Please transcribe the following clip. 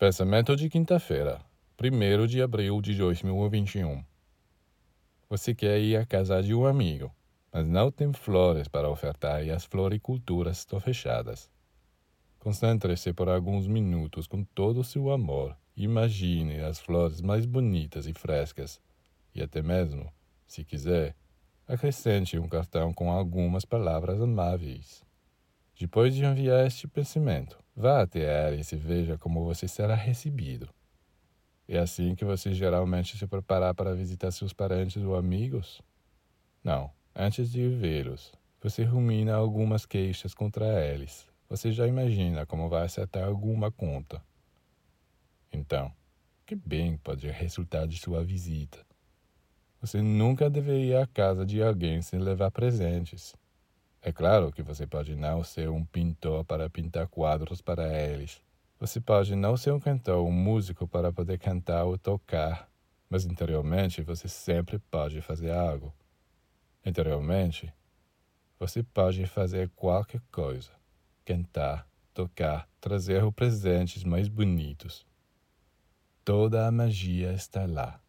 Pensamento de quinta-feira, 1 de abril de 2021. Você quer ir à casa de um amigo, mas não tem flores para ofertar e as floriculturas estão fechadas. Concentre-se por alguns minutos com todo o seu amor imagine as flores mais bonitas e frescas. E até mesmo, se quiser, acrescente um cartão com algumas palavras amáveis. Depois de enviar este pensamento, vá até ela e veja como você será recebido. É assim que você geralmente se prepara para visitar seus parentes ou amigos? Não, antes de vê-los, você rumina algumas queixas contra eles. Você já imagina como vai acertar alguma conta. Então, que bem pode resultar de sua visita? Você nunca deveria ir à casa de alguém sem levar presentes. É claro que você pode não ser um pintor para pintar quadros para eles. Você pode não ser um cantor, um músico para poder cantar ou tocar, mas interiormente você sempre pode fazer algo. Interiormente, você pode fazer qualquer coisa: cantar, tocar, trazer os presentes mais bonitos. Toda a magia está lá.